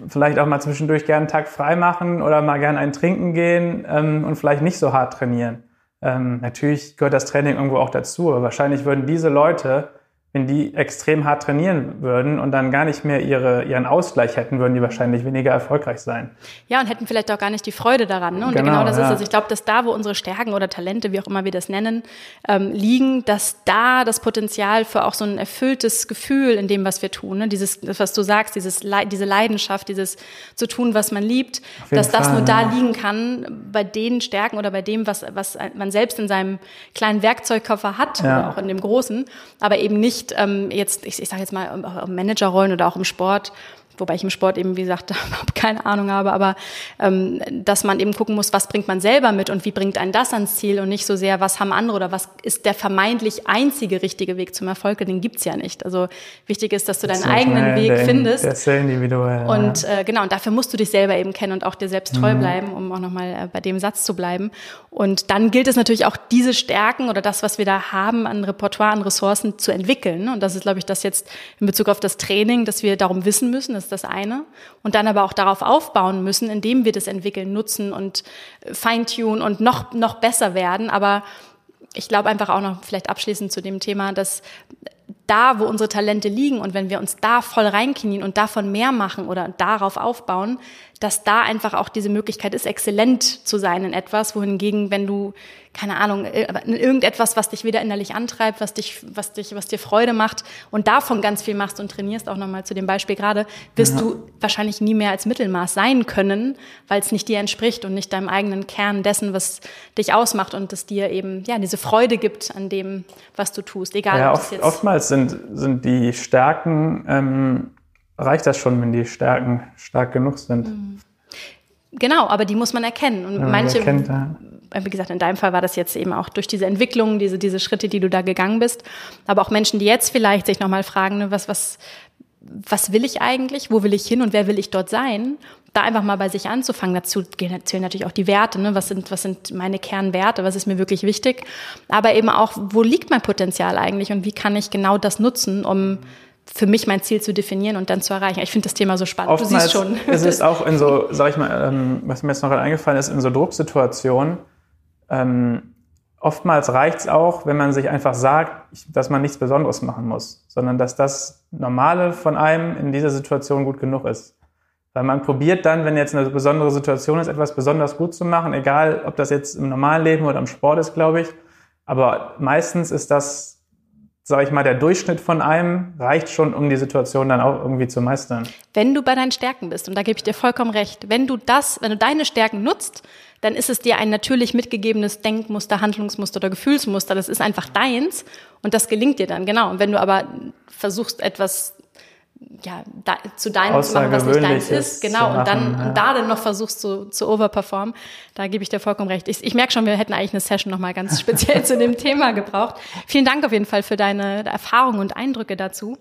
vielleicht auch mal zwischendurch gerne einen Tag frei machen oder mal gerne ein Trinken gehen ähm, und vielleicht nicht so hart trainieren. Ähm, natürlich gehört das Training irgendwo auch dazu, aber wahrscheinlich würden diese Leute wenn die extrem hart trainieren würden und dann gar nicht mehr ihre, ihren Ausgleich hätten, würden die wahrscheinlich weniger erfolgreich sein. Ja, und hätten vielleicht auch gar nicht die Freude daran. Ne? Und genau, genau das ja. ist es. Ich glaube, dass da, wo unsere Stärken oder Talente, wie auch immer wir das nennen, ähm, liegen, dass da das Potenzial für auch so ein erfülltes Gefühl in dem, was wir tun, ne? dieses, was du sagst, dieses, diese Leidenschaft, dieses zu tun, was man liebt, dass Fall, das nur ja. da liegen kann, bei den Stärken oder bei dem, was, was man selbst in seinem kleinen Werkzeugkoffer hat ja. oder auch in dem großen, aber eben nicht nicht ähm, jetzt, ich, ich sage jetzt mal, Managerrollen oder auch im Sport, wobei ich im Sport eben, wie gesagt, <laughs> überhaupt keine Ahnung habe, aber ähm, dass man eben gucken muss, was bringt man selber mit und wie bringt einen das ans Ziel und nicht so sehr, was haben andere oder was ist der vermeintlich einzige richtige Weg zum Erfolg, den gibt's ja nicht. Also wichtig ist, dass du deinen eigenen Weg der, findest. Der ist sehr individuell. Und äh, genau, und dafür musst du dich selber eben kennen und auch dir selbst treu mhm. bleiben, um auch nochmal äh, bei dem Satz zu bleiben. Und dann gilt es natürlich auch, diese Stärken oder das, was wir da haben an Repertoire, an Ressourcen zu entwickeln. Und das ist, glaube ich, das jetzt in Bezug auf das Training, dass wir darum wissen müssen, das ist das eine. Und dann aber auch darauf aufbauen müssen, indem wir das entwickeln, nutzen und feintunen und noch, noch besser werden. Aber ich glaube einfach auch noch vielleicht abschließend zu dem Thema, dass da, wo unsere Talente liegen und wenn wir uns da voll reinknien und davon mehr machen oder darauf aufbauen, dass da einfach auch diese Möglichkeit ist, exzellent zu sein in etwas, wohingegen, wenn du, keine Ahnung, äh, irgendetwas, was dich wieder innerlich antreibt, was dich, was dich, was dir Freude macht und davon ganz viel machst und trainierst, auch nochmal zu dem Beispiel gerade, wirst ja. du wahrscheinlich nie mehr als Mittelmaß sein können, weil es nicht dir entspricht und nicht deinem eigenen Kern dessen, was dich ausmacht und es dir eben, ja, diese Freude gibt an dem, was du tust, egal. Ja, oft, oftmals sind, sind die Stärken, ähm, reicht das schon, wenn die Stärken stark genug sind. Mhm. Genau, aber die muss man erkennen. Und ja, manche, erkennt, ja. wie gesagt, in deinem Fall war das jetzt eben auch durch diese Entwicklung, diese, diese Schritte, die du da gegangen bist. Aber auch Menschen, die jetzt vielleicht sich nochmal fragen, ne, was, was, was will ich eigentlich? Wo will ich hin und wer will ich dort sein? Da einfach mal bei sich anzufangen. Dazu zählen natürlich auch die Werte. Ne? Was sind, was sind meine Kernwerte? Was ist mir wirklich wichtig? Aber eben auch, wo liegt mein Potenzial eigentlich und wie kann ich genau das nutzen, um für mich mein Ziel zu definieren und dann zu erreichen. Ich finde das Thema so spannend. Oftmals du siehst schon. Es ist <laughs> auch in so, sag ich mal, ähm, was mir jetzt noch gerade eingefallen ist, in so Drucksituationen. Ähm, oftmals reicht es auch, wenn man sich einfach sagt, dass man nichts Besonderes machen muss, sondern dass das Normale von einem in dieser Situation gut genug ist. Weil man probiert dann, wenn jetzt eine besondere Situation ist, etwas besonders gut zu machen, egal ob das jetzt im normalen Leben oder im Sport ist, glaube ich. Aber meistens ist das sage ich mal, der Durchschnitt von einem reicht schon, um die Situation dann auch irgendwie zu meistern. Wenn du bei deinen Stärken bist, und da gebe ich dir vollkommen recht, wenn du das, wenn du deine Stärken nutzt, dann ist es dir ein natürlich mitgegebenes Denkmuster, Handlungsmuster oder Gefühlsmuster. Das ist einfach deins und das gelingt dir dann, genau. Und wenn du aber versuchst, etwas ja, da, zu deinem zu machen, was nicht deins ist, genau, und dann ja. und da dann noch versuchst zu, zu overperformen, da gebe ich dir vollkommen recht. Ich, ich merke schon, wir hätten eigentlich eine Session nochmal ganz speziell zu dem <laughs> Thema gebraucht. Vielen Dank auf jeden Fall für deine Erfahrungen und Eindrücke dazu.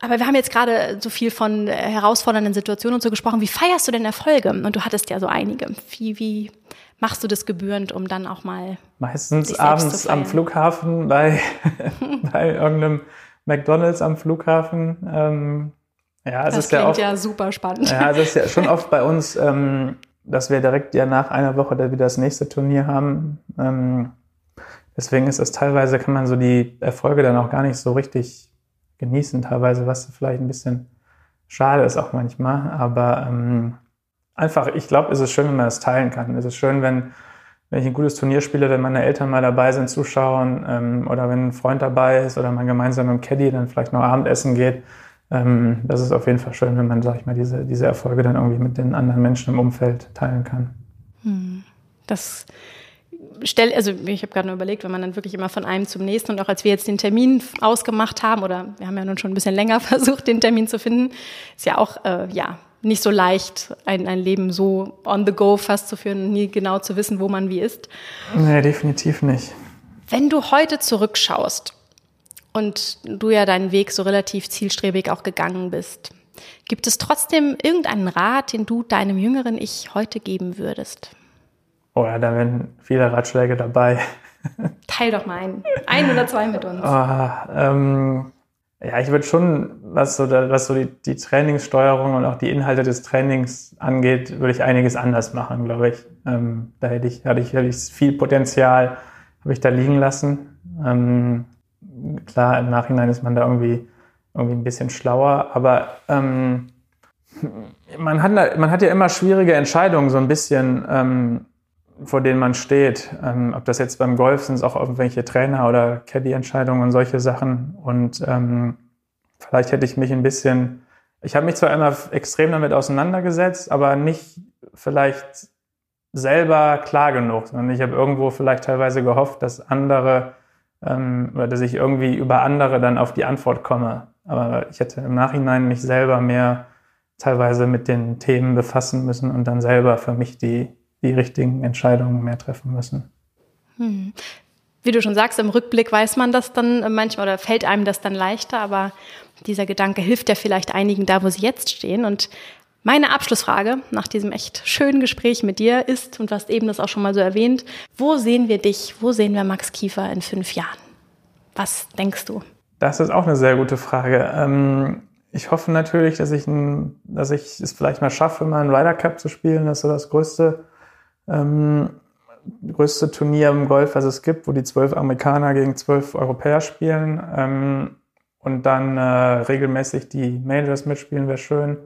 Aber wir haben jetzt gerade so viel von herausfordernden Situationen und so gesprochen. Wie feierst du denn Erfolge? Und du hattest ja so einige. Wie, wie machst du das gebührend, um dann auch mal. Meistens abends am Flughafen bei, <laughs> bei irgendeinem McDonalds am Flughafen. Ähm, ja, es das ist klingt ja, oft, ja super spannend. Ja, es ist ja schon oft bei uns, <laughs> ähm, dass wir direkt ja nach einer Woche wieder das nächste Turnier haben. Ähm, deswegen ist es teilweise, kann man so die Erfolge dann auch gar nicht so richtig genießen, teilweise, was vielleicht ein bisschen schade ist auch manchmal. Aber ähm, einfach, ich glaube, es ist schön, wenn man das teilen kann. Es ist schön, wenn wenn ich ein gutes Turnier spiele, wenn meine Eltern mal dabei sind, zuschauen ähm, oder wenn ein Freund dabei ist oder man gemeinsam mit dem Caddy dann vielleicht noch Abendessen geht. Ähm, das ist auf jeden Fall schön, wenn man, sag ich mal, diese, diese Erfolge dann irgendwie mit den anderen Menschen im Umfeld teilen kann. Hm. Das stell, also ich habe gerade nur überlegt, wenn man dann wirklich immer von einem zum nächsten und auch als wir jetzt den Termin ausgemacht haben oder wir haben ja nun schon ein bisschen länger <laughs> versucht, den Termin zu finden, ist ja auch äh, ja nicht so leicht, ein, ein Leben so on the go fast zu führen und nie genau zu wissen, wo man wie ist. Nee, definitiv nicht. Wenn du heute zurückschaust und du ja deinen Weg so relativ zielstrebig auch gegangen bist, gibt es trotzdem irgendeinen Rat, den du deinem jüngeren Ich heute geben würdest? Oh ja, da wären viele Ratschläge dabei. Teil doch mal einen. Ein oder zwei mit uns. Oh, ähm, ja, ich würde schon, was so, da, was so die, die Trainingssteuerung und auch die Inhalte des Trainings angeht, würde ich einiges anders machen, glaube ich. Ähm, da hätte ich, hatte ich, hätte ich viel Potenzial, habe ich da liegen lassen. Ähm, klar, im Nachhinein ist man da irgendwie, irgendwie ein bisschen schlauer, aber ähm, man, hat, man hat ja immer schwierige Entscheidungen so ein bisschen ähm, vor denen man steht. Ähm, ob das jetzt beim Golf sind, auch irgendwelche Trainer oder Caddy-Entscheidungen und solche Sachen. Und ähm, vielleicht hätte ich mich ein bisschen, ich habe mich zwar immer extrem damit auseinandergesetzt, aber nicht vielleicht selber klar genug, sondern ich habe irgendwo vielleicht teilweise gehofft, dass andere ähm, oder dass ich irgendwie über andere dann auf die Antwort komme. Aber ich hätte im Nachhinein mich selber mehr teilweise mit den Themen befassen müssen und dann selber für mich die die richtigen Entscheidungen mehr treffen müssen. Hm. Wie du schon sagst, im Rückblick weiß man das dann manchmal oder fällt einem das dann leichter, aber dieser Gedanke hilft ja vielleicht einigen da, wo sie jetzt stehen. Und meine Abschlussfrage nach diesem echt schönen Gespräch mit dir ist, und du hast eben das auch schon mal so erwähnt, wo sehen wir dich, wo sehen wir Max Kiefer in fünf Jahren? Was denkst du? Das ist auch eine sehr gute Frage. Ähm, ich hoffe natürlich, dass ich, dass ich es vielleicht mal schaffe, mal einen Ryder Cup zu spielen. Das ist so das größte ähm, größte Turnier im Golf, was es gibt, wo die zwölf Amerikaner gegen zwölf Europäer spielen ähm, und dann äh, regelmäßig die Majors mitspielen, wäre schön.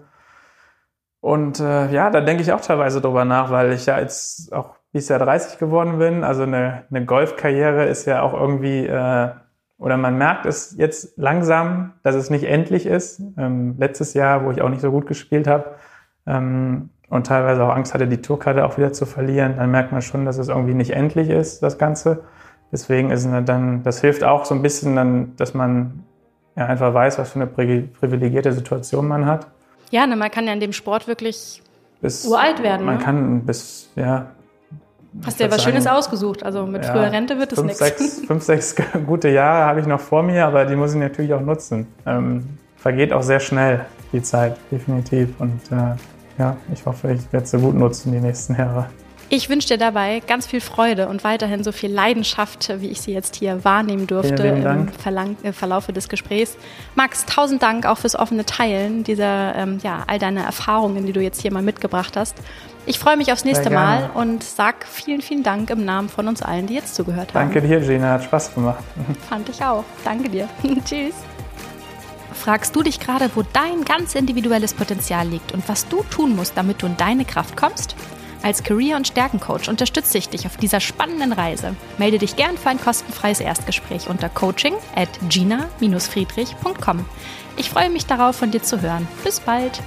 Und äh, ja, da denke ich auch teilweise drüber nach, weil ich ja jetzt auch Jahr 30 geworden bin. Also eine, eine Golfkarriere ist ja auch irgendwie, äh, oder man merkt es jetzt langsam, dass es nicht endlich ist. Ähm, letztes Jahr, wo ich auch nicht so gut gespielt habe, ähm, und teilweise auch Angst hatte, die Tourkarte auch wieder zu verlieren, dann merkt man schon, dass es irgendwie nicht endlich ist, das Ganze. Deswegen ist es dann, das hilft auch so ein bisschen dann, dass man ja einfach weiß, was für eine privilegierte Situation man hat. Ja, ne, man kann ja in dem Sport wirklich bis, uralt werden. Man ne? kann bis, ja. Hast du ja was sagen, Schönes ausgesucht. Also mit ja, früher Rente wird es nichts. Sechs, <laughs> fünf, sechs gute Jahre habe ich noch vor mir, aber die muss ich natürlich auch nutzen. Ähm, vergeht auch sehr schnell die Zeit, definitiv. Und äh, ja, ich hoffe, ich werde sie gut nutzen die nächsten Jahre. Ich wünsche dir dabei ganz viel Freude und weiterhin so viel Leidenschaft, wie ich sie jetzt hier wahrnehmen durfte im Verlang äh, Verlaufe des Gesprächs. Max, tausend Dank auch fürs offene Teilen dieser, ähm, ja, all deine Erfahrungen, die du jetzt hier mal mitgebracht hast. Ich freue mich aufs nächste Mal und sag vielen, vielen Dank im Namen von uns allen, die jetzt zugehört haben. Danke dir, Gina, hat Spaß gemacht. Fand ich auch. Danke dir. <laughs> Tschüss. Fragst du dich gerade, wo dein ganz individuelles Potenzial liegt und was du tun musst, damit du in deine Kraft kommst? Als Career- und Stärkencoach unterstütze ich dich auf dieser spannenden Reise. Melde dich gern für ein kostenfreies Erstgespräch unter coaching at gina-friedrich.com. Ich freue mich darauf, von dir zu hören. Bis bald!